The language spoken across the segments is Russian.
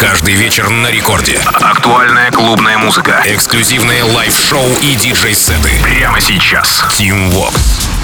Каждый вечер на рекорде. Актуальная клубная музыка. Эксклюзивные live-шоу и диджей-сеты. Прямо сейчас. Team Vox.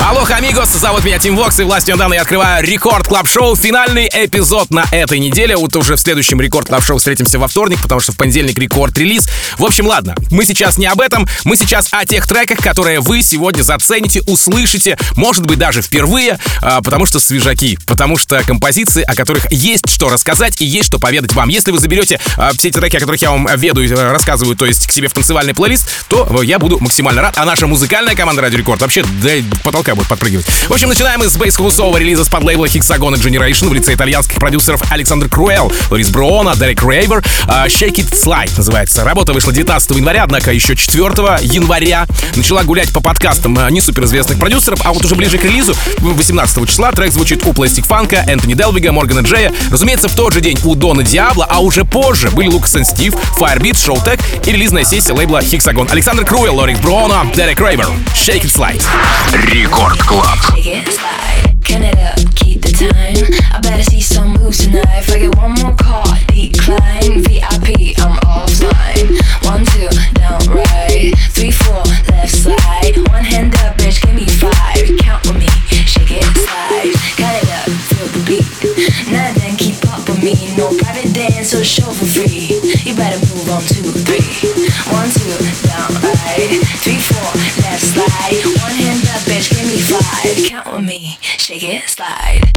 Алло, амигос, зовут меня Team Vox, и властью данной я открываю Record Club Show. Финальный эпизод на этой неделе. Вот уже в следующем Record Club Show встретимся во вторник, потому что в понедельник Record Release. В общем, ладно, мы сейчас не об этом, мы сейчас о тех треках, которые вы сегодня зацените, услышите, может быть, даже впервые, а, потому что свежаки, потому что композиции, о которых есть что рассказать и есть что поведать вам. Если вы заберете а, все эти треки, о которых я вам веду и э, рассказываю, то есть к себе в танцевальный плейлист, то я буду максимально рад. А наша музыкальная команда Радио Рекорд вообще до потолка будет подпрыгивать. В общем, начинаем с бейс-хаусового релиза с подлейбла Hexagon Generation в лице итальянских продюсеров Александр Круэл, Лорис Бруона, Дерек Рейвер. Uh, Shake It Slide называется. Работа вышла 19 января, однако еще 4 января начала гулять по подкастам не суперизвестных продюсеров, а вот уже ближе к релизу, 18 числа, трек звучит у Plastic Funk, Энтони Делвига, Моргана Джея. Разумеется, в тот же день у Дона Диабло, а уже позже были Лукас и Стив, Firebeat, Showtech и релизная сессия лейбла Hexagon. Александр Круэл, Лорис Бруона, Дерек Рейвер. Shake It Slide. Рекорд Клаб. Can it up, keep the time. I better see some moves tonight. If I get one more call, decline. VIP, I'm offline. One, two, down, right. Three, four, left side. One hand up, bitch, give me five. Count with me, shake it, slide. Cut it up, feel the beat. Now me. No private dance or show for free. You better move on two, three. One, two, down, right. Three, four, left slide. One hand up, bitch, give me five. Count with me, shake it, slide.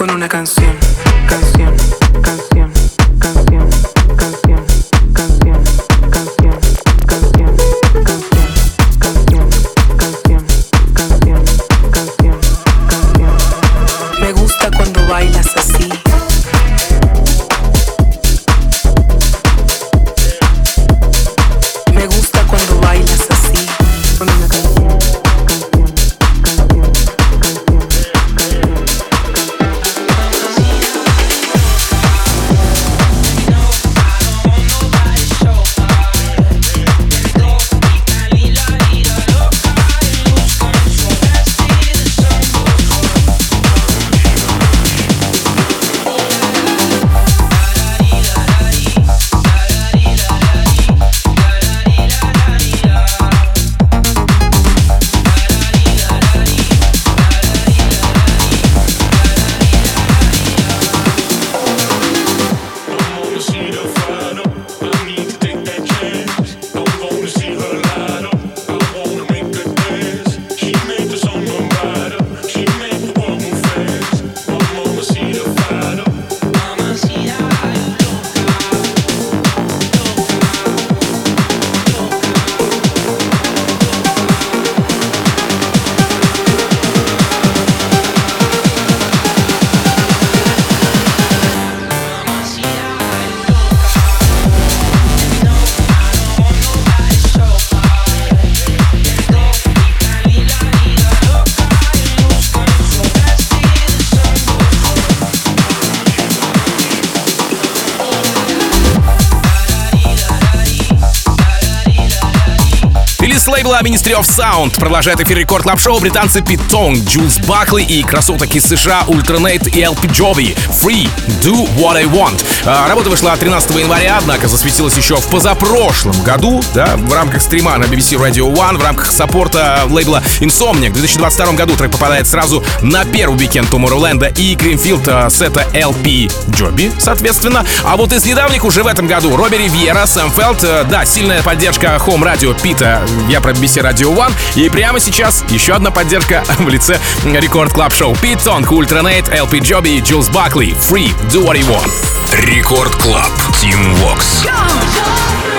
Con una canción, лейбла Ministry of Sound продолжает эфир Record Club Show британцы Пит Тонг, Джулс Бакли и красоток из США Ultra Naté и LP Giobbi. Free, Do What I Want. А, Работа вышла 13 января, однако засветилась еще в позапрошлом году, да, в рамках стрима на BBC Radio One, в рамках саппорта лейбла Insomniac. В 2022 году трек попадает сразу на первый уикенд Tomorrowland и Greenfield а, сета LP Giobbi, соответственно. А вот из недавних уже в этом году Робби Ривьера, Сэм Фелдт, э, да, сильная поддержка Home Radio Пита, я про BBC Radio One. И прямо сейчас еще одна поддержка в лице Record Club Show. Пит Тонг, Ultra Naté, LP Giobbi и Бакли. Free, do what you want. Record Club. Team Vox. Do what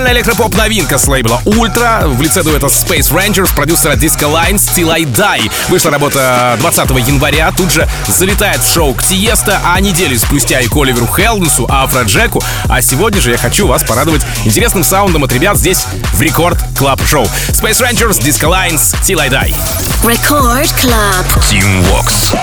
Танцевальная электропоп новинка с лейбла Ультра в лице дуэта Space Rangers, продюсера Disco Lines Till I Die. Вышла работа 20 января, тут же залетает в шоу к Тиеста, а неделю спустя и к Оливеру Хелденсу, Афроджеку. А сегодня же я хочу вас порадовать интересным саундом от ребят здесь в Record Club Show. Space Rangers, Disco Lines, Till I Die. Record Club. Team Vox.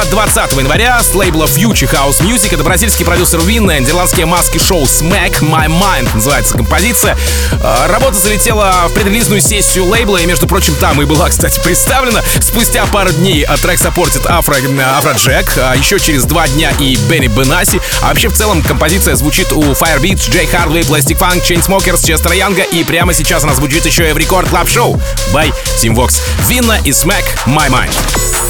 релиза 20 января с лейбла Future House Music. Это бразильский продюсер Vinne, нидерландские маски шоу Smack My Mind называется композиция. А, работа залетела в предрелизную сессию лейбла, и, между прочим, там и была, кстати, представлена. Спустя пару дней э, трек саппортит Афро, э, Афроджек, а еще через два дня и Бенни Бенасси. А вообще, в целом, композиция звучит у Firebeatz, Джей Хардвей, Plastic Funk, Chainsmokers, Честера Янга, и прямо сейчас она звучит еще и в Record Club Show by Teamvox. Винна и Smack My Mind.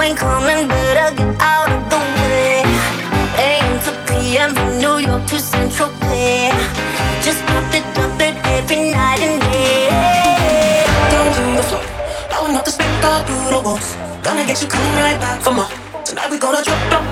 ain't coming, better get out of the way. AM to PM from New York to Central Bay. Just pop it, dump it every night and day. Down the floor, blowing up the spec, all through the walls. Gonna get you coming right back for more. Tonight we gonna drop, drop.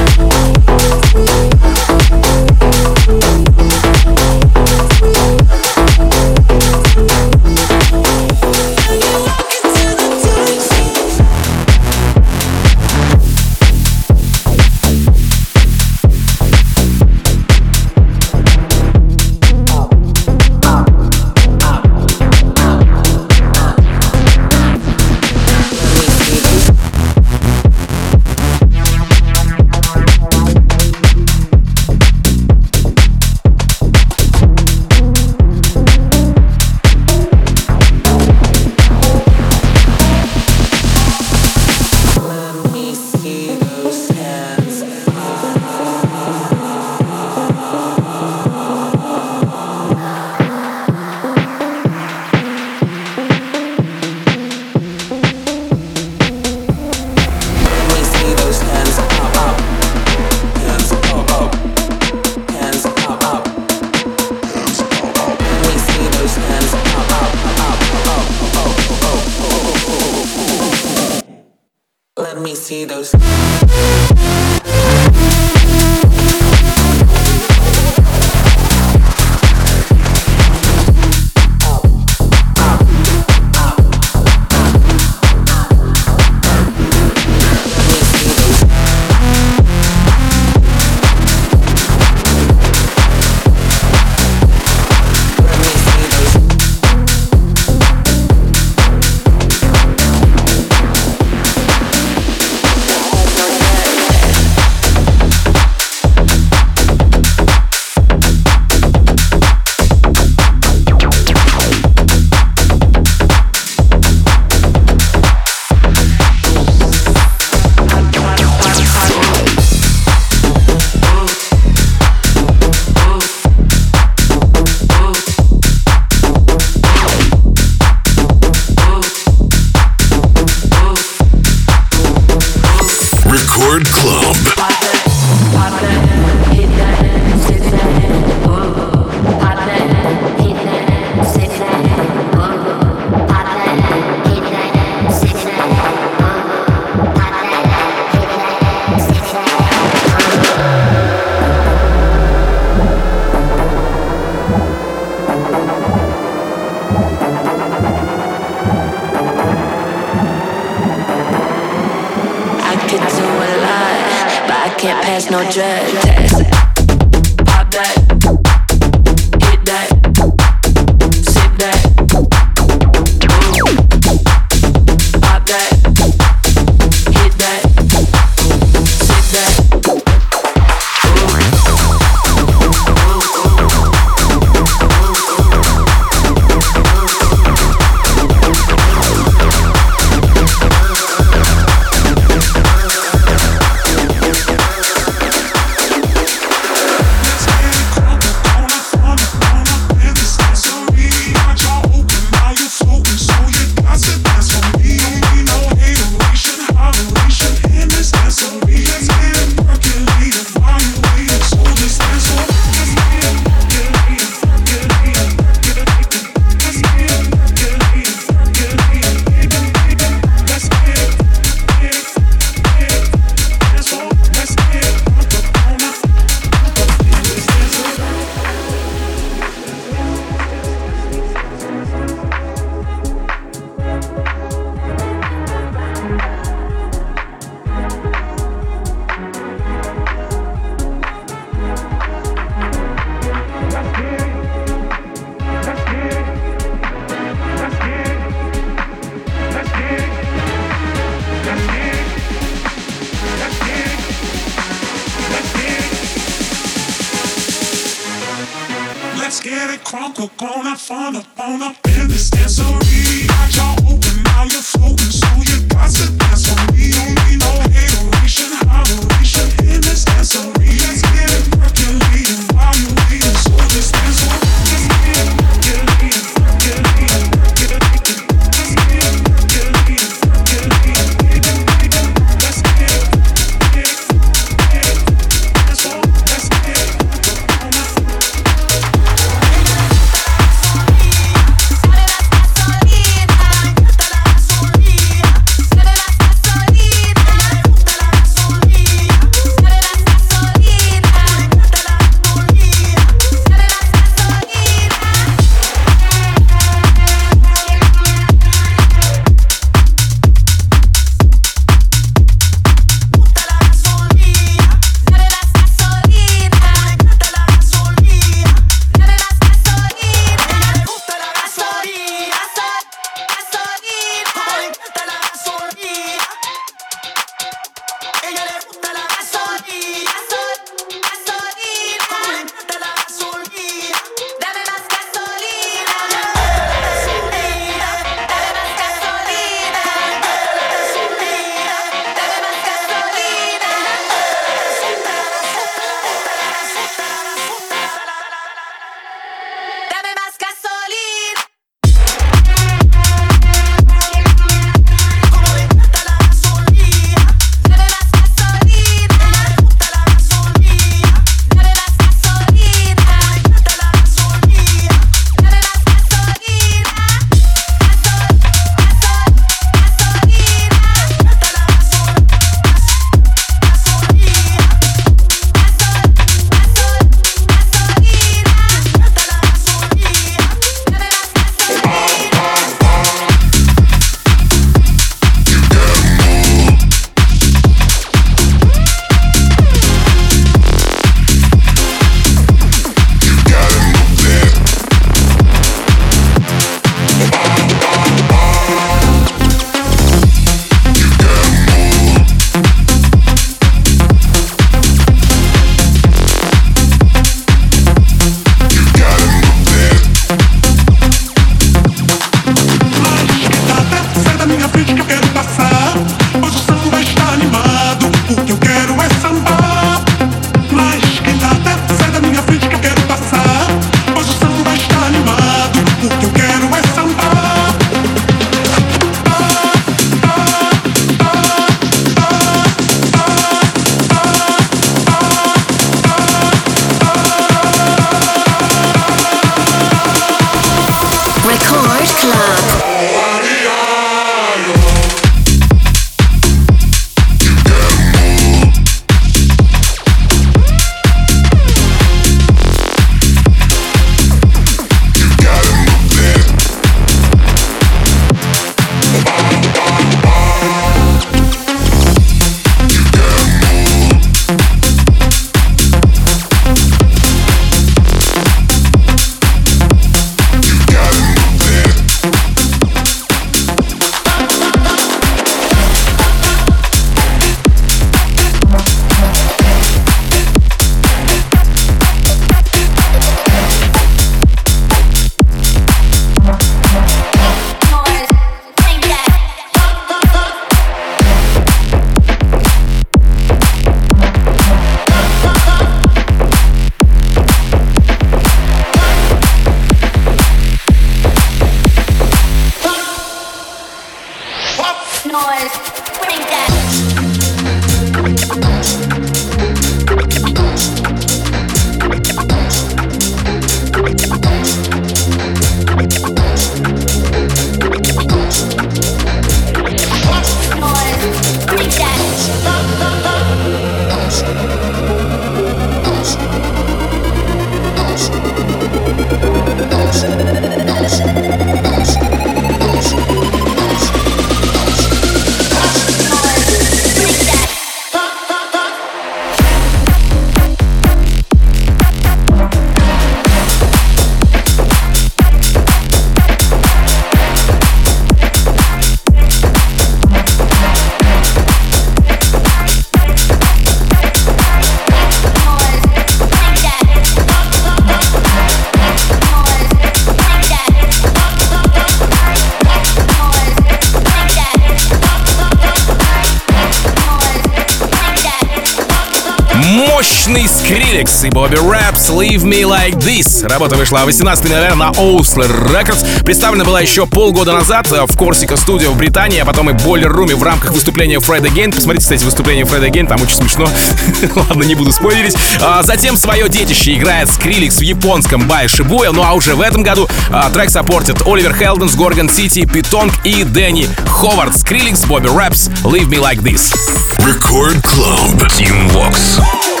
Skrillex и Bobby Raps Leave Me Like This. Работа вышла 18 ноября на Osler Records. Представлена была еще полгода назад в Corsica Studio в Британии, а потом и Boiler Room в рамках выступления Fred Again. Посмотрите, кстати, выступление Fred Again, там очень смешно. Ладно, не буду спойлерить. А, затем свое детище играет Skrillex в японском Бай Шибуя. Ну а уже в этом году а, трек саппортит Оливер Хелденс, Горгон Сити, Питонг и Дэнни Ховард. Skrillex, Bobby Raps, Leave Me Like This. Record Club. Team Vox.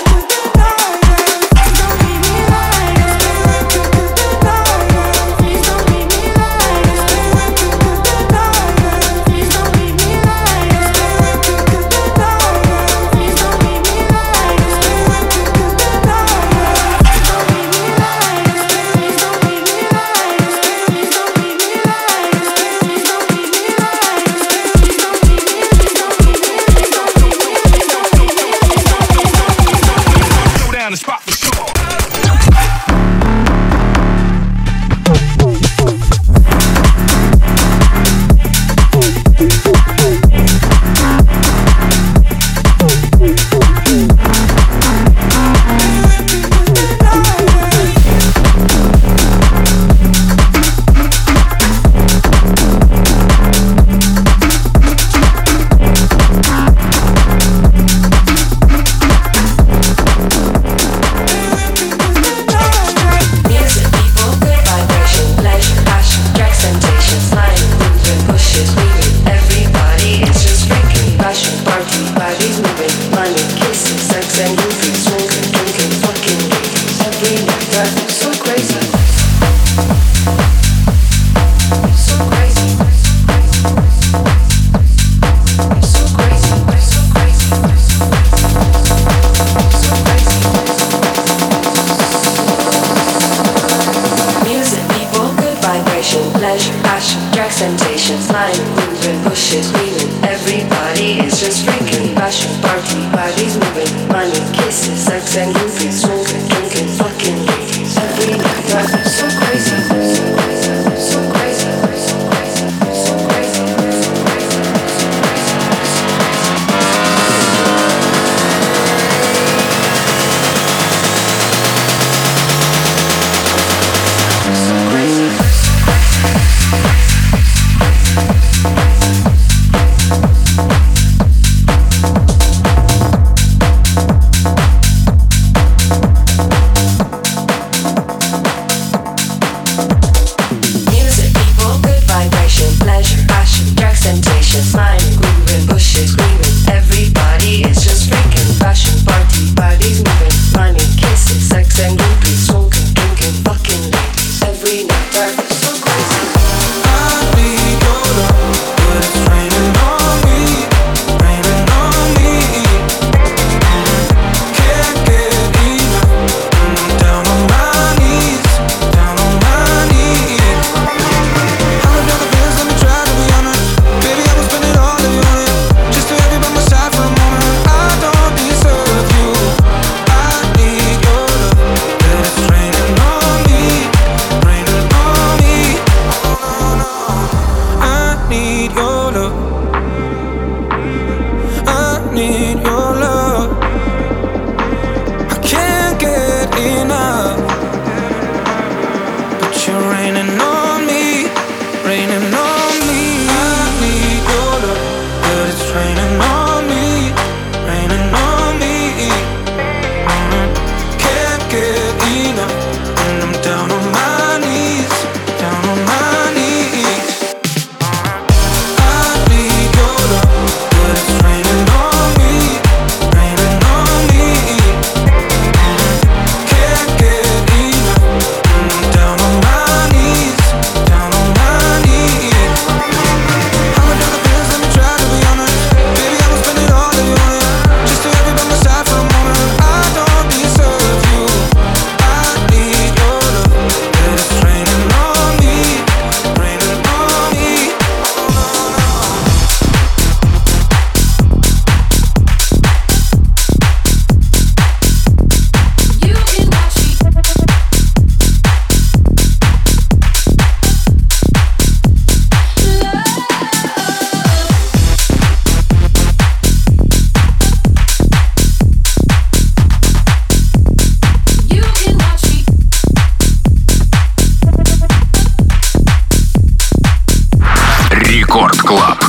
Рекорд Клаб.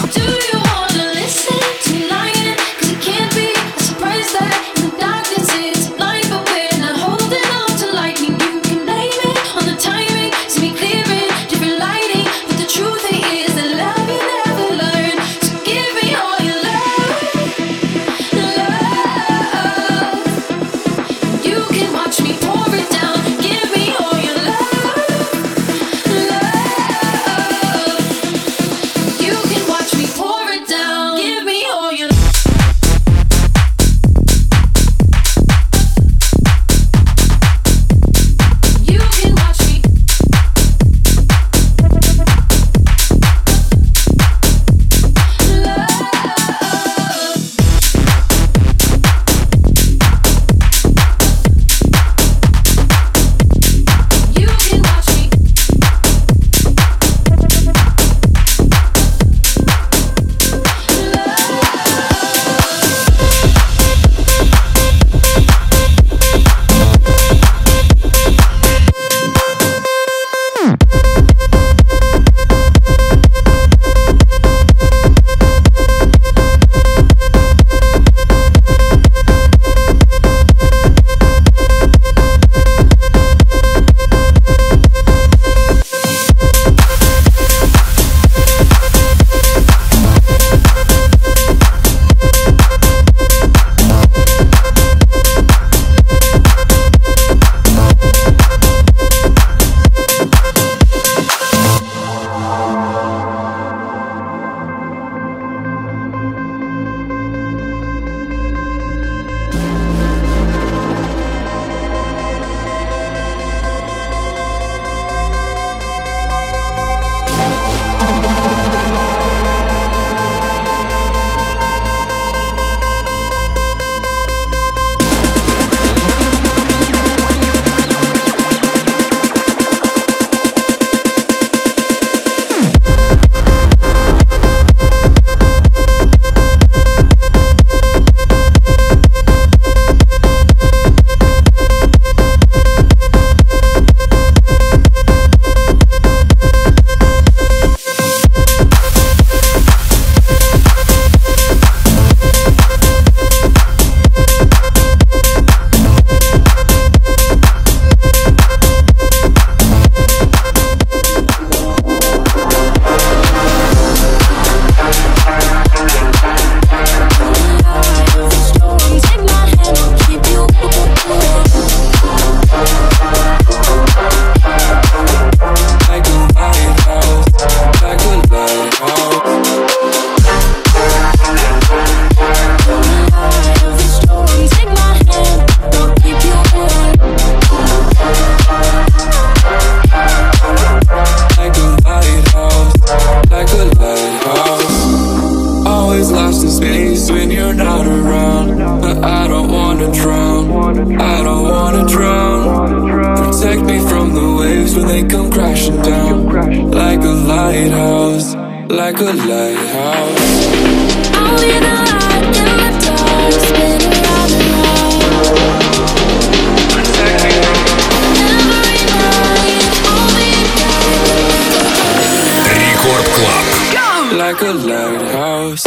Club Go! Like a lighthouse.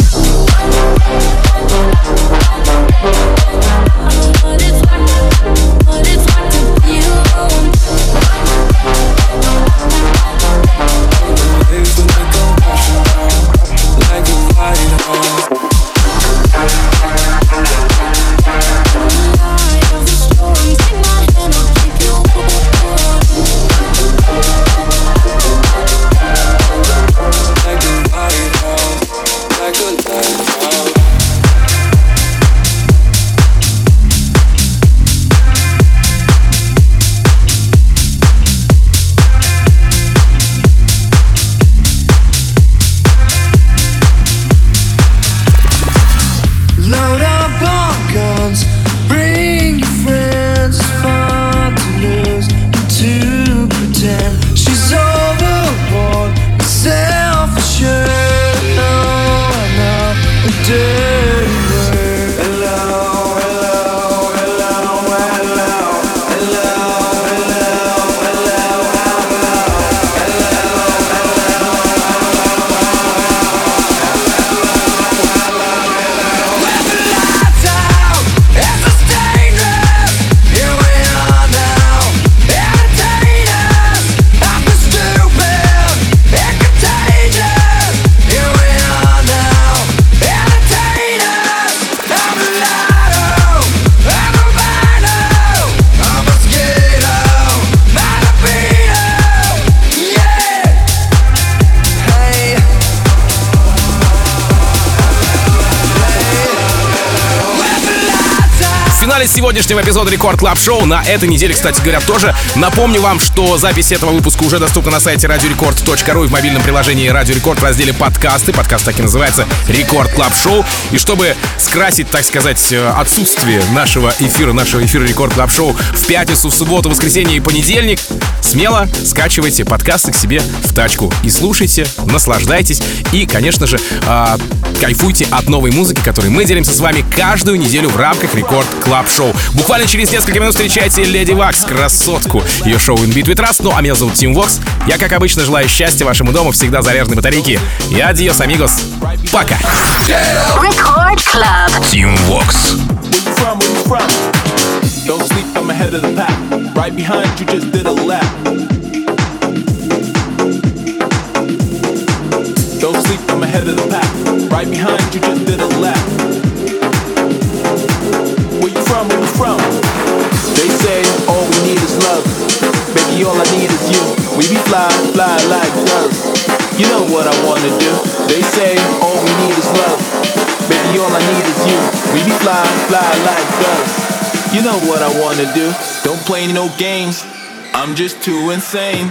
What it's like, what it's like to feel. Waves like a lighthouse. Финале сегодняшнего эпизода Record Club Show на этой неделе, кстати говоря, тоже. Напомню вам, что запись этого выпуска уже доступна на сайте radiorecord.ru и в мобильном приложении Радио Рекорд в разделе подкасты. Подкаст так и называется Record Club Show. И чтобы скрасить, так сказать, э, отсутствие нашего эфира, нашего эфира Record Club Show в пятницу, в субботу, воскресенье и понедельник, смело скачивайте подкасты к себе в тачку и слушайте, наслаждайтесь и, конечно же, а, кайфуйте от новой музыки, которой мы делимся с вами каждую неделю в рамках Record Club Show. Буквально через несколько минут встречайте Lady Waks, красотку. Ее шоу In Beat We Trust. Ну, а меня зовут Тим Вокс. Я, как обычно, желаю счастья вашему дому, всегда заряженной батарейки. И adiós, amigos. Пока. Record Club. Тим Вокс. from, where you from? Don't sleep, I'm ahead of the pack. Right behind you, just did a lap. Don't sleep, I'm ahead of the pack. Right behind you, just did a lap. From, where you from? They say all we need is love. Baby, all I need is you. We be fly, fly like doves. You know what I wanna do. They say all we need is love. Baby, all I need is you. We be fly, fly like doves. You know what I wanna do. Don't play no games. I'm just too insane.